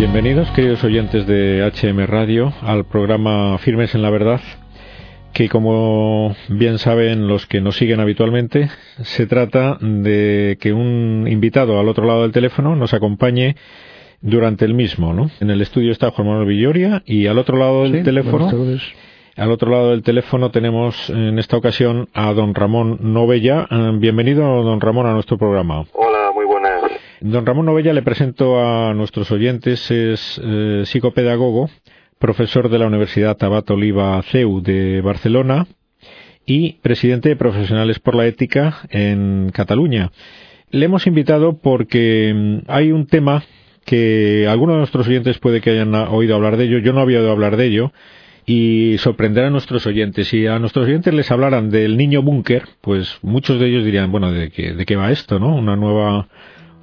Bienvenidos, queridos oyentes de HM Radio, al programa Firmes en la Verdad, que como bien saben los que nos siguen habitualmente, se trata de que un invitado al otro lado del teléfono nos acompañe durante el mismo, ¿no? En el estudio está Juan Manuel Villoria y al otro lado del teléfono al otro lado del teléfono tenemos en esta ocasión a don Ramón Novella. Eh, bienvenido, don Ramón, a nuestro programa. Hola. Don Ramón Novella le presento a nuestros oyentes, es eh, psicopedagogo, profesor de la Universidad Tabat Oliva CEU de Barcelona y presidente de Profesionales por la Ética en Cataluña. Le hemos invitado porque mm, hay un tema que algunos de nuestros oyentes puede que hayan oído hablar de ello, yo no había oído hablar de ello, y sorprender a nuestros oyentes. Si a nuestros oyentes les hablaran del niño búnker, pues muchos de ellos dirían, bueno, ¿de ¿de qué va esto, no? Una nueva,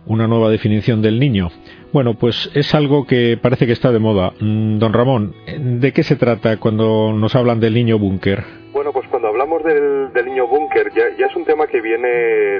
una nueva definición del niño. Bueno, pues es algo que parece que está de moda. Mm, don Ramón, ¿de qué se trata cuando nos hablan del niño búnker? Bueno, pues cuando hablamos del, del niño búnker, ya, ya es un tema que viene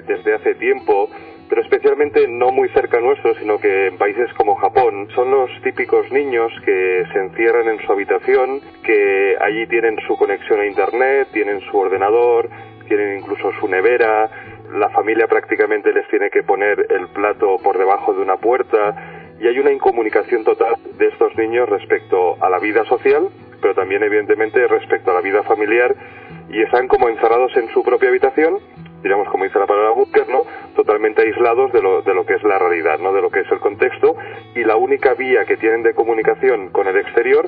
desde hace tiempo pero especialmente no muy cerca nuestro, sino que en países como Japón son los típicos niños que se encierran en su habitación, que allí tienen su conexión a Internet, tienen su ordenador, tienen incluso su nevera, la familia prácticamente les tiene que poner el plato por debajo de una puerta y hay una incomunicación total de estos niños respecto a la vida social, pero también evidentemente respecto a la vida familiar y están como encerrados en su propia habitación digamos, como dice la palabra búnker, ¿no? Totalmente aislados de lo, de lo que es la realidad, ¿no? De lo que es el contexto y la única vía que tienen de comunicación con el exterior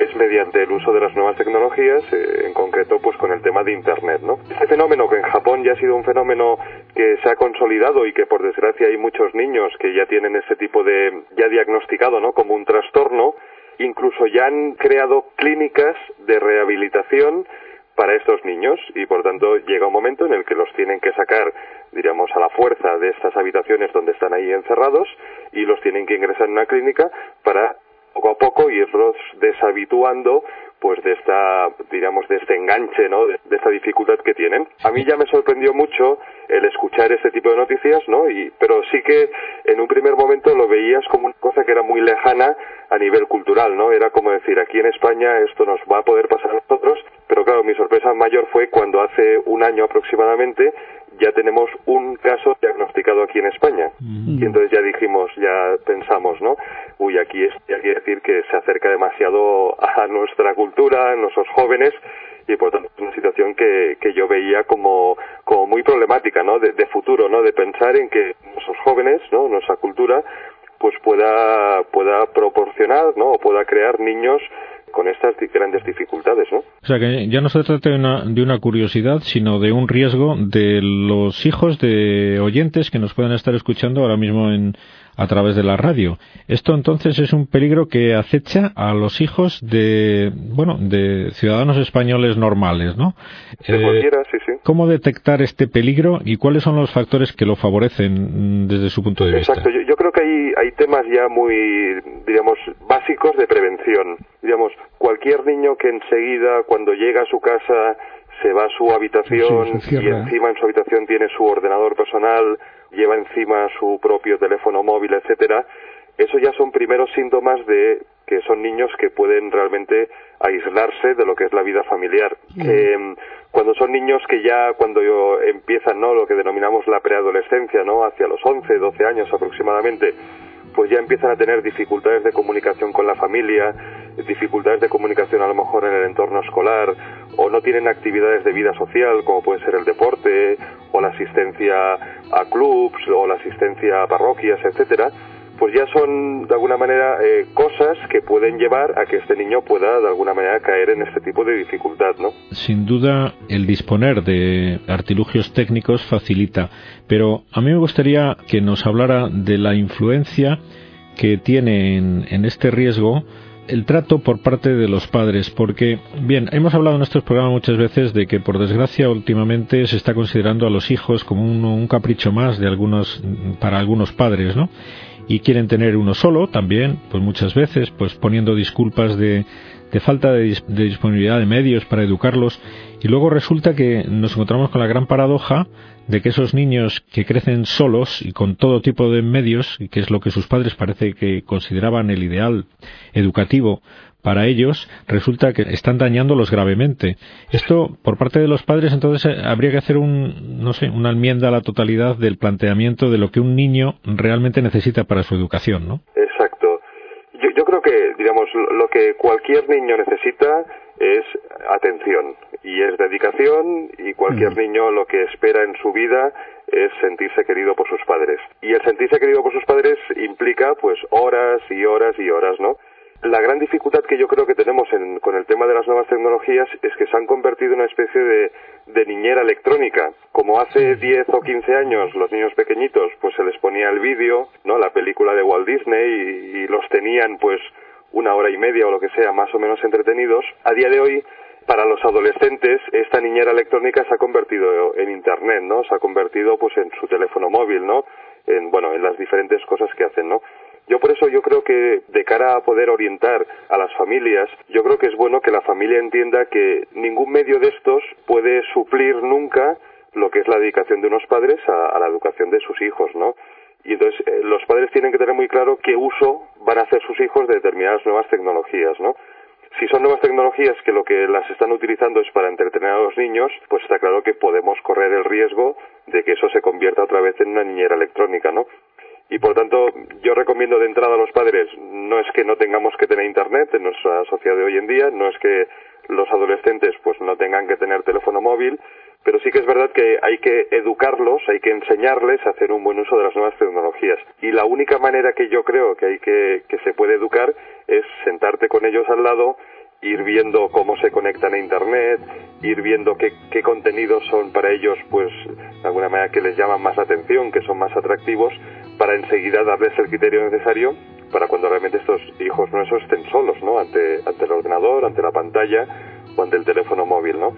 es mediante el uso de las nuevas tecnologías, eh, en concreto pues con el tema de Internet. ¿no? Este fenómeno que en Japón ya ha sido un fenómeno que se ha consolidado y que por desgracia hay muchos niños que ya tienen este tipo de, ya diagnosticado ¿no? como un trastorno, incluso ya han creado clínicas de rehabilitación para estos niños y por tanto llega un momento en el que los tienen que sacar, diríamos, a la fuerza de estas habitaciones donde están ahí encerrados y los tienen que ingresar en una clínica para poco a poco irlos deshabituando pues de esta digamos de este enganche no de, esta dificultad que tienen. A mí ya me sorprendió mucho el escuchar este tipo de noticias no y pero sí que en un primer momento lo veías como una cosa que era muy lejana a nivel cultural no era como decir aquí en España esto nos va a poder pasar a nosotros pero claro mi sorpresa mayor fue cuando hace un año aproximadamente ya tenemos un caso diagnosticado aquí en España. Y entonces ya dijimos, ya pensamos, ¿no? Uy, aquí es, ya quiere decir que se acerca demasiado a nuestra cultura, a nuestros jóvenes, y por tanto es una situación que, que yo veía como, como muy problemática, ¿no? De, de futuro, ¿no? De pensar en que nuestros jóvenes, ¿no? Nuestra cultura, pues pueda, pueda proporcionar, ¿no? O pueda crear niños con estas grandes dificultades, ¿no? O sea que ya no se trata de una, de una curiosidad, sino de un riesgo de los hijos de oyentes que nos puedan estar escuchando ahora mismo en, a través de la radio. Esto entonces es un peligro que acecha a los hijos de, bueno, de ciudadanos españoles normales, ¿no? Eh, sí, sí. ¿Cómo detectar este peligro y cuáles son los factores que lo favorecen mm, desde su punto de vista? Exacto. Yo, yo creo que hay, hay temas ya muy, digamos, básicos de prevención. Digamos, cualquier niño que enseguida, cuando llega a su casa, se va a su habitación y encima en su habitación tiene su ordenador personal, lleva encima su propio teléfono móvil, etcétera, eso ya son primeros síntomas de que son niños que pueden realmente aislarse de lo que es la vida familiar. Mm, cuando son niños que ya cuando empiezan no lo que denominamos la preadolescencia, no hacia los 11, 12 años aproximadamente, pues ya empiezan a tener dificultades de comunicación con la familia, dificultades de comunicación a lo mejor en el entorno escolar, o no tienen actividades de vida social como puede ser el deporte, o la asistencia a clubs, o la asistencia a parroquias, etcétera, pues ya son de alguna manera eh, cosas que pueden llevar a que este niño pueda de alguna manera caer en este tipo de dificultad, ¿no? Sin duda el disponer de artilugios técnicos facilita, pero a mí me gustaría que nos hablara de la influencia que tiene en, este riesgo el trato por parte de los padres, porque, bien, hemos hablado en nuestros programas muchas veces de que, por desgracia, últimamente se está considerando a los hijos como un, un capricho más de algunos, para algunos padres, ¿no? y quieren tener uno solo también, pues muchas veces, pues poniendo disculpas de, de falta de, disponibilidad de medios para educarlos y luego resulta que nos encontramos con la gran paradoja de que esos niños que crecen solos y con todo tipo de medios, y que es lo que sus padres parece que consideraban el ideal educativo para ellos, resulta que están dañándolos gravemente. Esto, por parte de los padres, entonces eh, habría que hacer un, no sé, una enmienda a la totalidad del planteamiento de lo que un niño realmente necesita para su educación, ¿no? Creo que, digamos, lo que cualquier niño necesita es atención y es dedicación y cualquier niño lo que espera en su vida es sentirse querido por sus padres. Y el sentirse querido por sus padres implica pues horas y horas y horas, ¿no? La gran dificultad que yo creo que tenemos con el tema de las nuevas tecnologías es que se han convertido en una especie de, de niñera electrónica. Como hace 10 o 15 años los niños pequeñitos pues se les ponía el vídeo, ¿no? La película de Walt Disney y los tenían pues una hora y media o lo que sea más o menos entretenidos, a día de hoy para los adolescentes esta niñera electrónica se ha convertido en internet, ¿no? Se ha convertido pues en su teléfono móvil, ¿no? En bueno, en las diferentes cosas que hacen, ¿no? Yo por eso yo creo que de cara a poder orientar a las familias, yo creo que es bueno que la familia entienda que ningún medio de estos puede suplir nunca lo que es la dedicación de unos padres a, la educación de sus hijos, ¿no? Y entonces eh, los padres tienen que tener muy claro qué uso van a hacer sus hijos de determinadas nuevas tecnologías, ¿no? Si son nuevas tecnologías que lo que las están utilizando es para entretener a los niños, pues está claro que podemos correr el riesgo de que eso se convierta otra vez en una niñera electrónica, ¿no? Y por tanto, yo recomiendo de entrada a los padres, no es que no tengamos que tener internet en nuestra sociedad de hoy en día, no es que los adolescentes pues no tengan que tener teléfono móvil, pero sí que es verdad que hay que educarlos, hay que enseñarles a hacer un buen uso de las nuevas tecnologías. Y la única manera que yo creo que hay que, que se puede educar es sentarte con ellos al lado, ir viendo cómo se conectan a internet, ir viendo qué, qué contenidos son para ellos, pues, de alguna manera que les llaman más atención, que son más atractivos, para enseguida darles el criterio necesario para cuando realmente estos hijos nuestros estén solos, ¿no? Ante, ante el ordenador, ante la pantalla o ante el teléfono móvil, ¿no?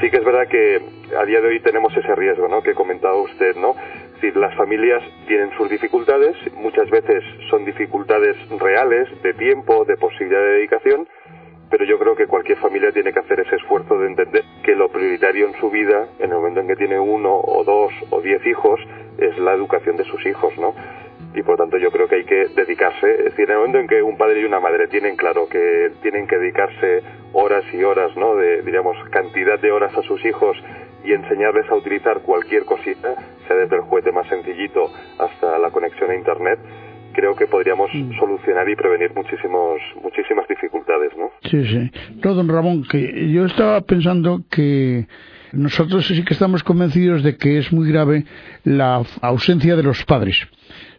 sí que es verdad que a día de hoy tenemos ese riesgo, ¿no? Que comentaba usted, ¿no? Si las familias tienen sus dificultades, muchas veces son dificultades reales de tiempo, de posibilidad de dedicación, pero yo creo que cualquier familia tiene que hacer ese esfuerzo de entender que lo prioritario en su vida, en el momento en que tiene uno o dos o diez hijos, es la educación de sus hijos, ¿no? y por tanto yo creo que hay que dedicarse, es decir, en el momento en que un padre y una madre tienen claro que tienen que dedicarse horas y horas, ¿no? De, digamos, cantidad de horas a sus hijos y enseñarles a utilizar cualquier cosita, sea desde el juguete más sencillito hasta la conexión a internet, creo que podríamos mm. solucionar y prevenir muchísimos, muchísimas dificultades, ¿no? Sí, sí. No, don Ramón, que yo estaba pensando que nosotros sí que estamos convencidos de que es muy grave la ausencia de los padres.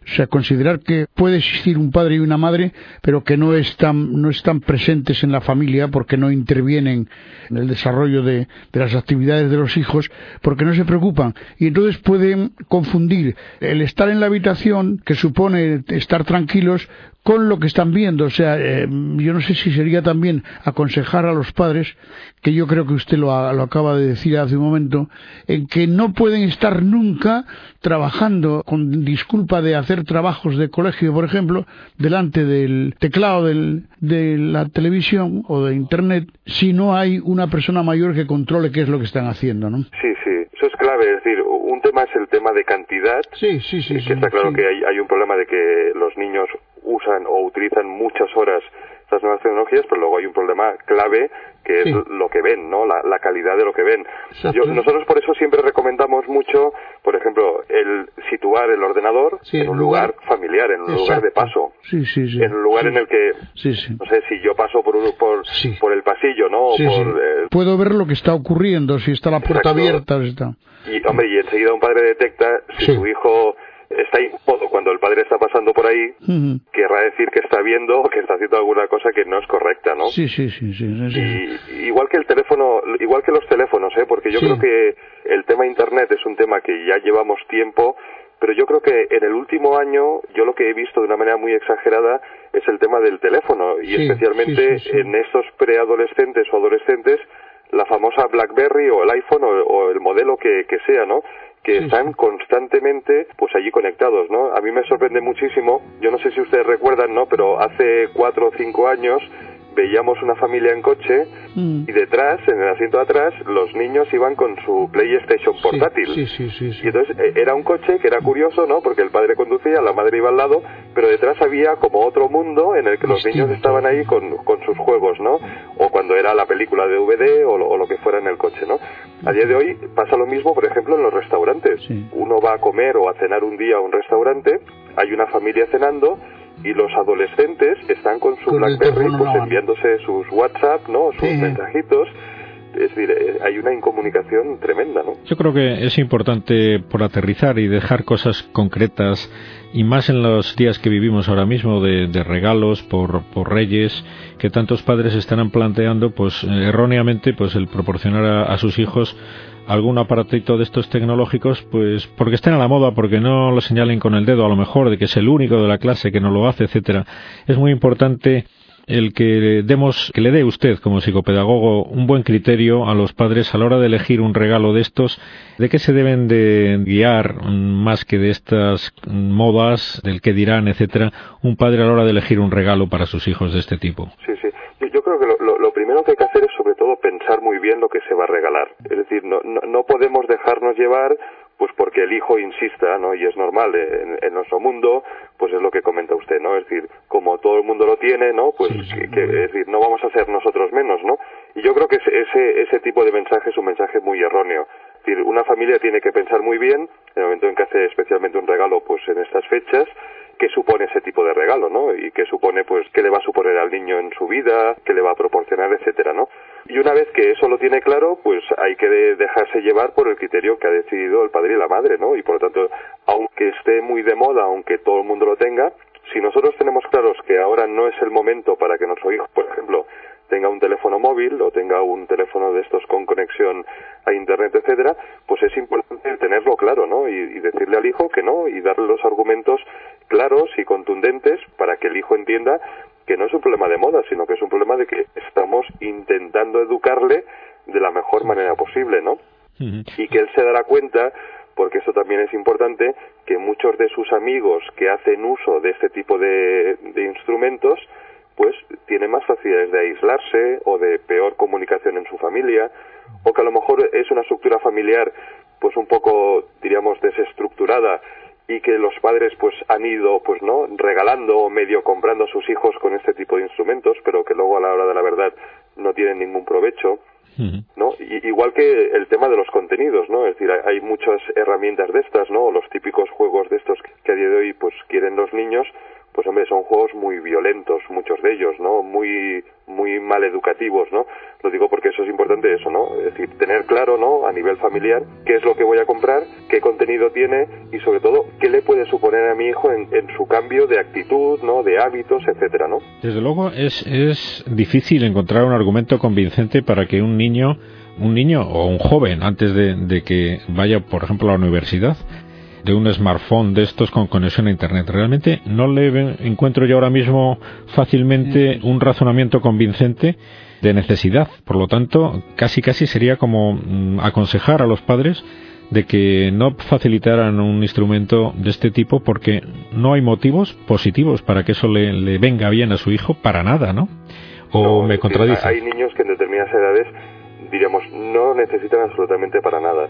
O sea, considerar que puede existir un padre y una madre, pero que no están, no están presentes en la familia porque no intervienen en el desarrollo de, de las actividades de los hijos, porque no se preocupan. Y entonces pueden confundir el estar en la habitación, que supone estar tranquilos, con lo que están viendo. O sea, eh, yo no sé si sería también aconsejar a los padres, que yo creo que usted lo, lo, acaba de decir hace un momento, en que no pueden estar nunca trabajando con disculpa de hacer trabajos de colegio, por ejemplo, delante del teclado del, de la televisión o de Internet, si no hay una persona mayor que controle qué es lo que están haciendo, ¿no? Sí, sí, eso es clave. Es decir, un tema es el tema de cantidad. Sí, sí, sí. Que está claro que hay, hay un problema de que los niños usan o utilizan muchas horas estas nuevas tecnologías, pero luego hay un problema clave que es lo que ven, ¿no? La, calidad de lo que ven. nosotros por eso siempre recomendamos mucho, por ejemplo, el situar el ordenador en un lugar, familiar, en un lugar de paso. en un lugar en el que, no sé, si yo paso por, por, por el pasillo, ¿no? Eh, Puedo ver lo que está ocurriendo, si está la puerta abierta. Está. Y, hombre, y enseguida un padre detecta si su hijo está incómodo cuando el padre está pasando por ahí, querrá decir que está viendo o que está haciendo alguna cosa que no es correcta, ¿no? Sí, sí, sí, sí. Y, igual que el teléfono, igual que los teléfonos, ¿eh? Porque yo creo que el tema Internet es un tema que ya llevamos tiempo, pero yo creo que en el último año yo lo que he visto de una manera muy exagerada es el tema del teléfono y especialmente en estos preadolescentes o adolescentes la famosa BlackBerry o el iPhone o, el modelo que, que sea, ¿no? que están constantemente pues allí conectados, ¿no? A mí me sorprende muchísimo, yo no sé si ustedes recuerdan, ¿no? Pero hace cuatro o cinco años veíamos una familia en coche Mm. y detrás, en el asiento de atrás, los niños iban con su PlayStation portátil. Sí, sí, sí, sí. Y entonces eh, era un coche que era curioso, ¿no? Porque el padre conducía, la madre iba al lado, pero detrás había como otro mundo en el que los niños estaban ahí con, con sus juegos, ¿no? O cuando era la película de DVD o lo, o lo que fuera en el coche, ¿no? A día de hoy pasa lo mismo, por ejemplo, en los restaurantes. Uno va a comer o a cenar un día a un restaurante, hay una familia cenando y los adolescentes están con su Con BlackBerry pues enviándose sus WhatsApp, ¿no? Sus Sí. mensajitos. Es decir, eh, hay una incomunicación tremenda, ¿no? Yo creo que es importante por aterrizar y dejar cosas concretas y más en los días que vivimos ahora mismo de, de regalos por, por reyes que tantos padres estarán planteando pues eh, erróneamente pues el proporcionar a, a sus hijos algún aparatito de estos tecnológicos pues porque estén a la moda porque no lo señalen con el dedo a lo mejor de que es el único de la clase que no lo hace etcétera es muy importante el que demos, que le dé usted como psicopedagogo un buen criterio a los padres a la hora de elegir un regalo de estos, de qué se deben de guiar más que de estas modas, del que dirán, etcétera, un padre a la hora de elegir un regalo para sus hijos de este tipo. Sí, sí. Yo, creo que lo, primero que hay que hacer es todo pensar muy bien lo que se va a regalar. Es decir, no, no, no podemos dejarnos llevar pues porque el hijo insista, ¿no? Y es normal, en, en nuestro mundo, pues es lo que comenta usted, ¿no? Es decir, como todo el mundo lo tiene, ¿no? Pues, Sí, sí, que, es decir, no vamos a ser nosotros menos, ¿no? Y yo creo que ese, ese, ese tipo de mensaje es un mensaje muy erróneo. Es decir, una familia tiene que pensar muy bien, en el momento en que hace especialmente un regalo, pues en estas fechas, qué supone ese tipo de regalo, ¿no? Y qué supone, pues, qué le va a suponer al niño en su vida, qué le va a proporcionar, etcétera, ¿no? Y una vez que eso lo tiene claro, pues hay que de- dejarse llevar por el criterio que ha decidido el padre y la madre, ¿no? Y por lo tanto, aunque esté muy de moda, aunque todo el mundo lo tenga, si nosotros tenemos claros que ahora no es el momento para que nuestro hijo, por ejemplo, tenga un teléfono móvil o tenga un teléfono de estos con conexión a internet, etcétera, pues es importante tenerlo claro, ¿no? Y, y decirle al hijo que no y darle los argumentos claros y contundentes para que el hijo entienda que no es un problema de moda, sino que es un problema de que estamos intentando educarle de la mejor manera posible, ¿no? Y que él se dará cuenta, porque eso también es importante, que muchos de sus amigos que hacen uso de este tipo de, de instrumentos, pues tienen más facilidades de aislarse o de peor comunicación en su familia, o que a lo mejor es una estructura familiar pues un poco, diríamos, desestructurada y que los padres pues han ido pues no regalando o medio comprando a sus hijos con este tipo de instrumentos pero que luego a la hora de la verdad no tienen ningún provecho. ¿no? Y- igual que el tema de los contenidos, ¿no? Es decir, hay, hay muchas herramientas de estas, ¿no? Los típicos juegos de estos que a día de hoy, pues, quieren los niños, pues, hombre, son juegos muy violentos, muchos de ellos, ¿no? Muy, muy mal educativos, ¿no? Lo digo porque eso es importante, eso, ¿no? Es decir, tener claro, ¿no? A nivel familiar, qué es lo que voy a comprar, qué contenido tiene y, sobre todo, qué le puede suponer a mi hijo en, en su cambio de actitud, ¿no? De hábitos, etcétera, ¿no? Desde luego es, es difícil encontrar un argumento convincente para que un niño, un niño o un joven, antes de, de que vaya, por ejemplo, a la universidad, de un smartphone de estos con conexión a Internet. Realmente no le encuentro yo ahora mismo fácilmente un razonamiento convincente de necesidad. Por lo tanto, casi casi sería como mm, aconsejar a los padres de que no facilitaran un instrumento de este tipo porque no hay motivos positivos para que eso le, le venga bien a su hijo para nada, ¿no? O No, me contradice. Hay niños que en determinadas edades, diríamos, no lo necesitan absolutamente para nada,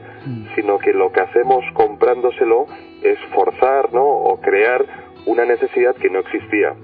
sino que lo que hacemos comprándoselo es forzar, ¿no? O crear una necesidad que no existía.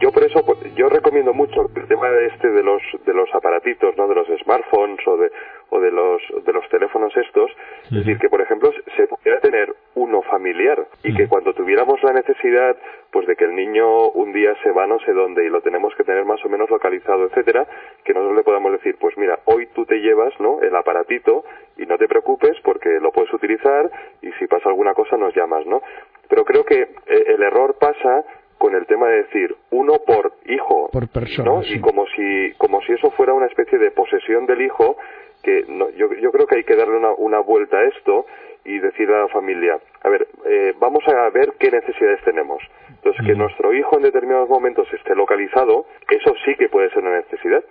Yo por eso, pues, yo recomiendo mucho el tema este de los de los aparatitos, ¿no? De los smartphones o de o de los de los teléfonos estos, es decir que por ejemplo se pudiera tener uno familiar y que cuando tuviéramos la necesidad, pues de que el niño un día se va no sé dónde y lo tenemos que tener más o menos localizado, etcétera, que nosotros le podamos decir, pues mira, hoy tú te llevas, ¿no? El aparatito y no te preocupes porque lo puedes utilizar y si pasa alguna cosa nos llamas, ¿no? Pero creo que eh, el error pasa con el tema de decir uno por hijo Por persona, ¿no? sí. y como si como si eso fuera una especie de posesión del hijo que no, yo, yo creo que hay que darle una, una vuelta a esto y decirle a la familia a ver eh, vamos a ver qué necesidades tenemos entonces que nuestro hijo en determinados momentos esté localizado eso sí que puede ser una necesidad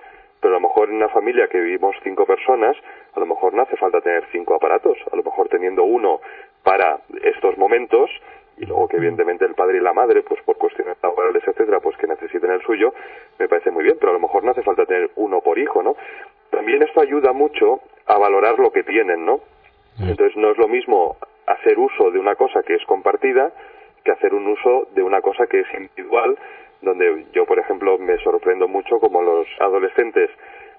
pero a lo mejor en una familia que vivimos cinco personas, a lo mejor no hace falta tener cinco aparatos, a lo mejor teniendo uno para estos momentos y luego que evidentemente el padre y la madre, pues por cuestiones laborales, etcétera, pues que necesiten el suyo, me parece muy bien, pero a lo mejor no hace falta tener uno por hijo, ¿no? También esto ayuda mucho a valorar lo que tienen, ¿no? Mm. Entonces no es lo mismo hacer uso de una cosa que es compartida que hacer un uso de una cosa que es individual, donde yo, por ejemplo, me sorprendo mucho como los adolescentes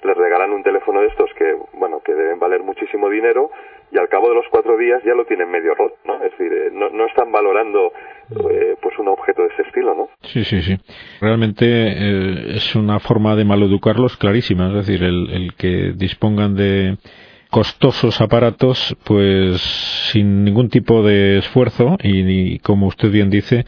les regalan un teléfono de estos que, bueno, que deben valer muchísimo dinero y al cabo de los cuatro días ya lo tienen medio roto, ¿no? Es decir, eh, no, no están valorando eh, pues un objeto de ese estilo, ¿no? Sí, sí, sí. Realmente eh, es una forma de maleducarlos clarísima, es decir, el, el que dispongan de costosos aparatos, pues sin ningún tipo de esfuerzo y, y como usted bien dice,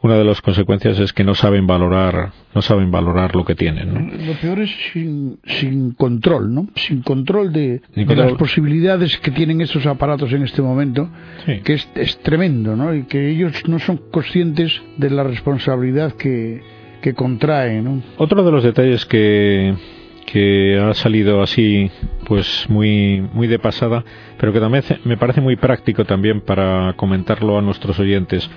una de las consecuencias es que no saben valorar no saben valorar lo que tienen ¿no? lo peor es sin, sin control no sin control de, sin control. de, las posibilidades que tienen estos aparatos en este momento sí. que es, es, tremendo no y que ellos no son conscientes de la responsabilidad que, que contraen ¿no? otro de los detalles que que ha salido así pues muy muy de pasada pero que también me parece muy práctico también para comentarlo a nuestros oyentes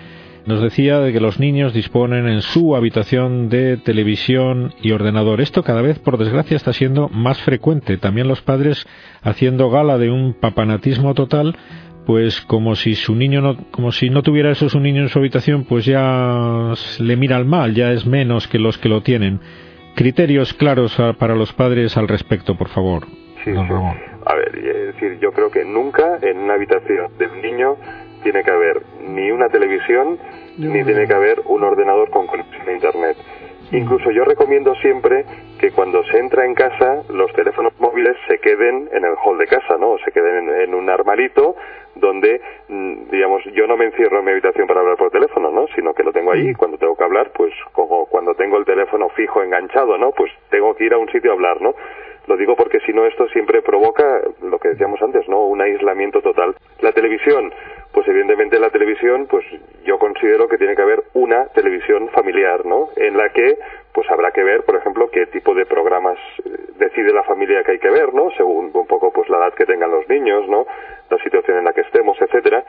nos decía de que los niños disponen en su habitación de televisión y ordenador. Esto cada vez, por desgracia, está siendo más frecuente. También los padres haciendo gala de un papanatismo total, pues como si su niño no, como si no tuviera eso su niño en su habitación, pues ya le mira al mal, ya es menos que los que lo tienen. Criterios claros para los padres al respecto, por favor. Sí, sí. A ver, es decir, yo creo que nunca en una habitación de un niño tiene que haber ni una televisión ni tiene que haber un ordenador con conexión a Internet. Incluso yo recomiendo siempre que cuando se entra en casa los teléfonos móviles se queden en el hall de casa, ¿no? O se queden en, en un armarito donde, mm, digamos, yo no me encierro en mi habitación para hablar por teléfono, ¿no? Sino que lo tengo ahí y cuando tengo que hablar, pues como cuando tengo el teléfono fijo enganchado, ¿no? Pues tengo que ir a un sitio a hablar, ¿no? Lo digo porque si no esto siempre provoca lo que decíamos antes, ¿no? Un aislamiento total. La televisión, pues evidentemente la televisión, pues yo considero que tiene que haber una televisión familiar, ¿no? En la que pues habrá que ver, por ejemplo, qué tipo de programas decide la familia que hay que ver, ¿no? Según un poco pues la edad que tengan los niños, ¿no? La situación en la que estemos, etcétera.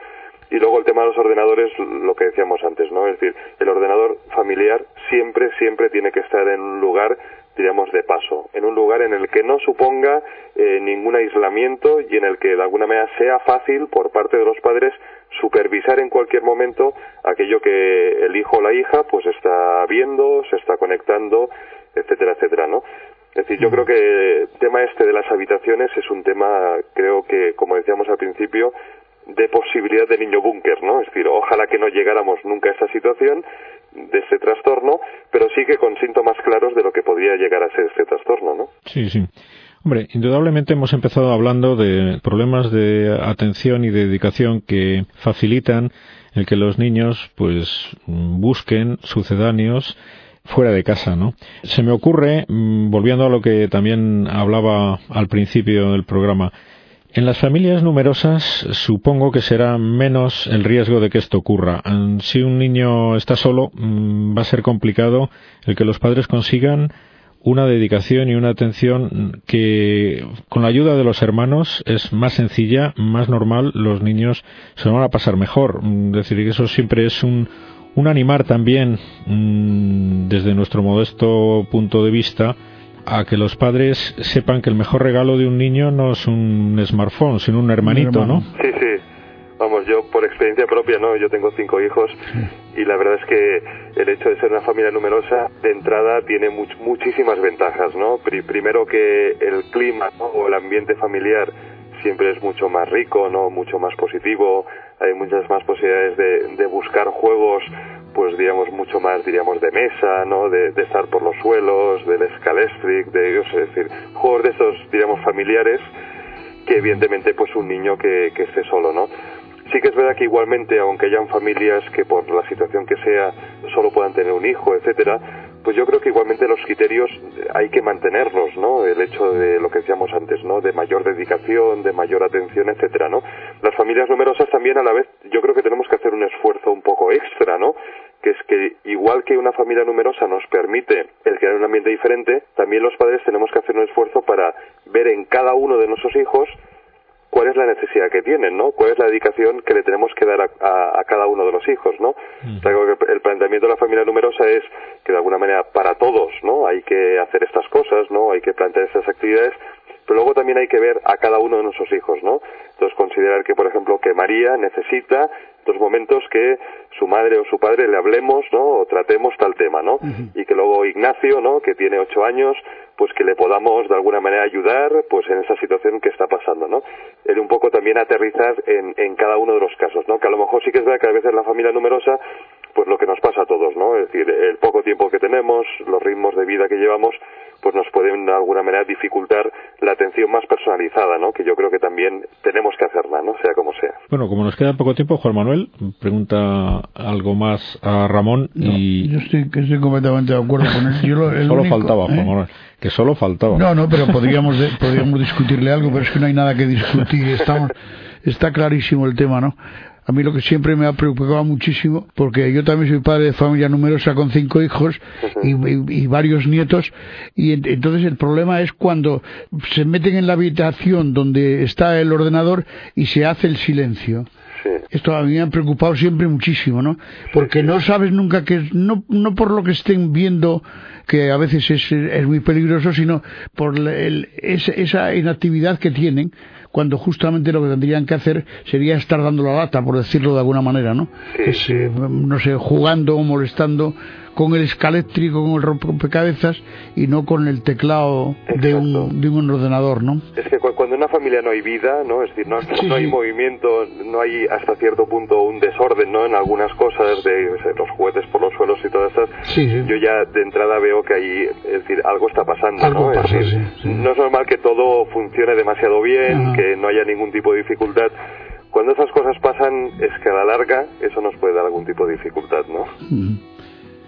Y luego el tema de los ordenadores, lo que decíamos antes, ¿no? Es decir, el ordenador familiar siempre, siempre tiene que estar en un lugar diríamos, de paso, en un lugar en el que no suponga eh, ningún aislamiento y en el que de alguna manera sea fácil por parte de los padres supervisar en cualquier momento aquello que el hijo o la hija pues está viendo, se está conectando, etcétera, etcétera, ¿no? Es decir, yo creo que el tema este de las habitaciones es un tema, creo que, como decíamos al principio, de posibilidad de niño búnker, ¿no? Es decir, ojalá que no llegáramos nunca a esta situación de este trastorno, pero sí que con síntomas claros de lo que podría llegar a ser este trastorno, ¿no? Sí, sí. Hombre, indudablemente hemos empezado hablando de problemas de atención y de dedicación que facilitan el que los niños pues busquen sucedáneos fuera de casa, ¿no? Se me ocurre, volviendo a lo que también hablaba al principio del programa, en las familias numerosas supongo que será menos el riesgo de que esto ocurra. Si un niño está solo, va a ser complicado el que los padres consigan una dedicación y una atención que con la ayuda de los hermanos es más sencilla, más normal, los niños se van a pasar mejor. Es decir, que eso siempre es un, un animar también desde nuestro modesto punto de vista a que los padres sepan que el mejor regalo de un niño no es un smartphone, sino un hermanito, ¿no? Sí, sí. Experiencia propia, ¿no? Yo tengo cinco hijos y la verdad es que el hecho de ser una familia numerosa, de entrada, tiene much muchísimas ventajas, ¿no? primero que el clima ¿no? o el ambiente familiar siempre es mucho más rico, ¿no? Mucho más positivo, hay muchas más posibilidades de, de buscar juegos pues digamos mucho más diríamos de mesa no de, de estar por los suelos del escalestric de es decir juegos de esos diríamos familiares que evidentemente pues un niño que, que esté solo no sí que es verdad que igualmente aunque hayan familias que por la situación que sea solo puedan tener un hijo etcétera pues yo creo que igualmente los criterios hay que mantenerlos, ¿no? El hecho de lo que decíamos antes, ¿no? De mayor dedicación, de mayor atención, etcétera, ¿no? Las familias numerosas también a la vez, yo creo que tenemos que hacer un esfuerzo un poco extra, ¿no? Que es que igual que una familia numerosa nos permite el crear un ambiente diferente, también los padres tenemos que hacer un esfuerzo para ver en cada uno de nuestros hijos cuál es la necesidad que tienen, ¿no? Cuál es la dedicación que le tenemos que dar a, a, a cada uno de los hijos, ¿no? Mm. O sea, el planteamiento de la familia numerosa es que de alguna manera para todos, ¿no? Hay que hacer estas cosas, ¿no? Hay que plantear estas actividades, pero luego también hay que ver a cada uno de nuestros hijos, ¿no? Entonces considerar que, por ejemplo, que día necesita estos momentos que su madre o su padre le hablemos, ¿no? O tratemos tal tema, ¿no? Y que luego Ignacio, ¿no? Que tiene ocho años, pues que le podamos de alguna manera ayudar, pues en esa situación que está pasando, ¿no? El un poco también aterrizar en, en cada uno de los casos, ¿no? Que a lo mejor sí que es verdad que a veces la familia numerosa, pues lo que nos pasa a todos, ¿no? Es decir, el poco tiempo que tenemos, los ritmos de vida que llevamos, pues nos pueden de alguna manera dificultar la atención más personalizada, ¿no? Que yo creo que también tenemos que hacerla, ¿no? Sea como sea. Bueno, como nos queda poco tiempo, Juan Manuel pregunta algo más a Ramón y... Yo estoy, estoy completamente de acuerdo con él. Yo lo, el solo único, faltaba, Juan ¿eh? Manuel, que solo faltaba. No, no, pero podríamos, de- podríamos discutirle algo, pero es que no hay nada que discutir. Estamos, está clarísimo el tema, ¿no? A mí lo que siempre me ha preocupado muchísimo, porque yo también soy padre de familia numerosa con cinco hijos y, y- y varios nietos, y en- entonces el problema es cuando se meten en la habitación donde está el ordenador y se hace el silencio. Sí. Esto a mí me ha preocupado siempre muchísimo, ¿no? Porque no sabes nunca que no, no por lo que estén viendo, que a veces es, es muy peligroso, sino por el- esa inactividad que tienen, cuando justamente lo que tendrían que hacer sería estar dando la lata, por decirlo de alguna manera, ¿no? Sí. Es, eh, no sé, jugando o molestando con el escaléctrico, con el rompecabezas y no con el teclado de un, de un ordenador, ¿no? Es que cu- cuando en una familia no hay vida, ¿no? Es decir, no, Sí, no hay sí. movimiento, no hay hasta cierto punto un desorden, ¿no? En algunas cosas de los juguetes por los suelos y todas estas. Sí. Yo ya de entrada veo que ahí, es decir, algo está pasando, Algo ¿no? Es decir, no es normal que todo funcione demasiado bien, Ajá. que no haya ningún tipo de dificultad. Cuando esas cosas pasan, es que a la larga eso nos puede dar algún tipo de dificultad, ¿no? Mm.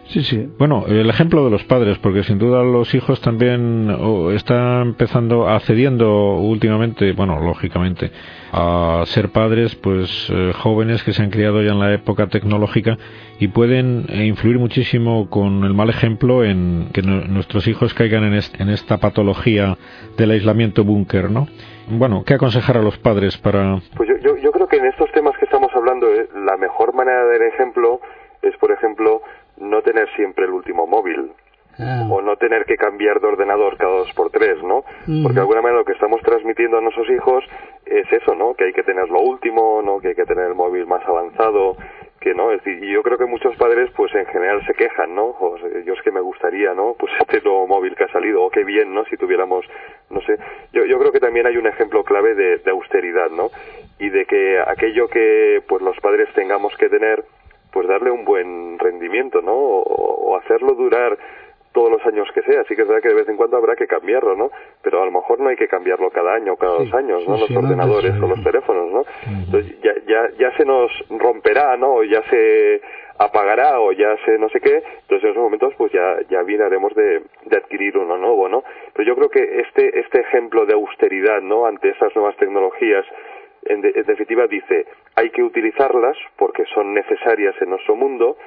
Sí, sí. Bueno, el ejemplo de los padres, porque sin duda los hijos también están empezando, accediendo últimamente, bueno, lógicamente, a ser padres, pues eh, jóvenes que se han criado ya en la época tecnológica y pueden eh, influir muchísimo con el mal ejemplo en que nu- nuestros hijos caigan en esta patología del aislamiento búnker, ¿no? Bueno, ¿qué aconsejar a los padres para Pues yo, yo, yo creo que en estos temas que estamos hablando, eh, la mejor manera de dar ejemplo es, por ejemplo, no tener siempre el último móvil. Ah. o no tener que cambiar de ordenador cada dos por tres, ¿no? Porque de alguna manera lo que estamos transmitiendo a nuestros hijos es eso, ¿no? Que hay que tener lo último, ¿no? Que hay que tener el móvil más avanzado, que no, es decir, y yo creo que muchos padres pues en general se quejan, ¿no? O sea, yo es que me gustaría, ¿no? Pues este nuevo móvil que ha salido, o qué bien, ¿no? Si tuviéramos, no sé, yo, yo creo que también hay un ejemplo clave de, de austeridad, ¿no? Y de que aquello que pues los padres tengamos que tener, pues darle un buen rendimiento, ¿no? O, o hacerlo durar todos los años que sea. Sí que es verdad que de vez en cuando habrá que cambiarlo, ¿no? Pero a lo mejor no hay que cambiarlo cada año o cada Sí, dos años, ¿no? sí, los sí, ordenadores o los teléfonos, ¿no? Entonces ya, ya, ya se nos romperá, ¿no? O ya se apagará o ya se no sé qué. Entonces en esos momentos pues ya, ya bien haremos de, de adquirir uno nuevo, ¿no? Pero yo creo que este, este ejemplo de austeridad, ¿no? Ante estas nuevas tecnologías, en, de- en definitiva dice, hay que utilizarlas porque son necesarias en nuestro mundo,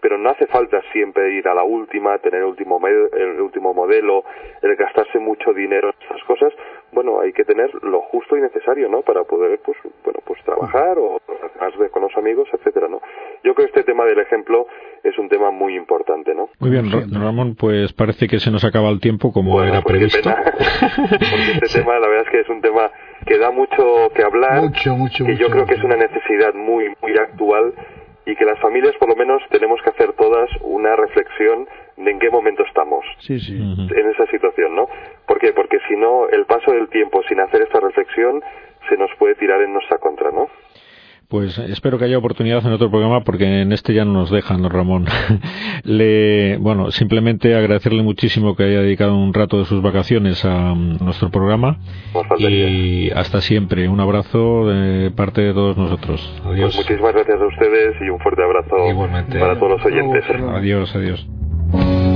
pero no hace falta siempre ir a la última, tener el último, el último modelo, el gastarse mucho dinero en esas cosas. Bueno, hay que tener lo justo y necesario, ¿no? Para poder, pues, bueno, pues trabajar o relacionarse con los amigos, etcétera, ¿no? Yo creo que este tema del ejemplo es un tema muy importante, ¿no? Muy bien, Ra- Ramón, pues parece que se nos acaba el tiempo como Bueno, era pues previsto. pena. Porque este tema, la verdad es que es un tema que da mucho que hablar, Mucho, mucho, que yo mucho, creo que es una necesidad muy, muy actual y que las familias, por lo menos, tenemos que hacer todas una reflexión de en qué momento estamos Sí, sí. En esa situación, ¿no? ¿Por qué? Porque si no, el paso del tiempo sin hacer esta reflexión se nos puede tirar en nuestra contra, ¿no? Pues espero que haya oportunidad en otro programa porque en este ya no nos dejan, ¿no, Ramón. Le, bueno, simplemente agradecerle muchísimo que haya dedicado un rato de sus vacaciones a mm, nuestro programa y hasta siempre. Un abrazo de parte de todos nosotros. Pues Adiós. muchísimas gracias a ustedes y un fuerte abrazo Igualmente. para todos los oyentes. Adiós, adiós.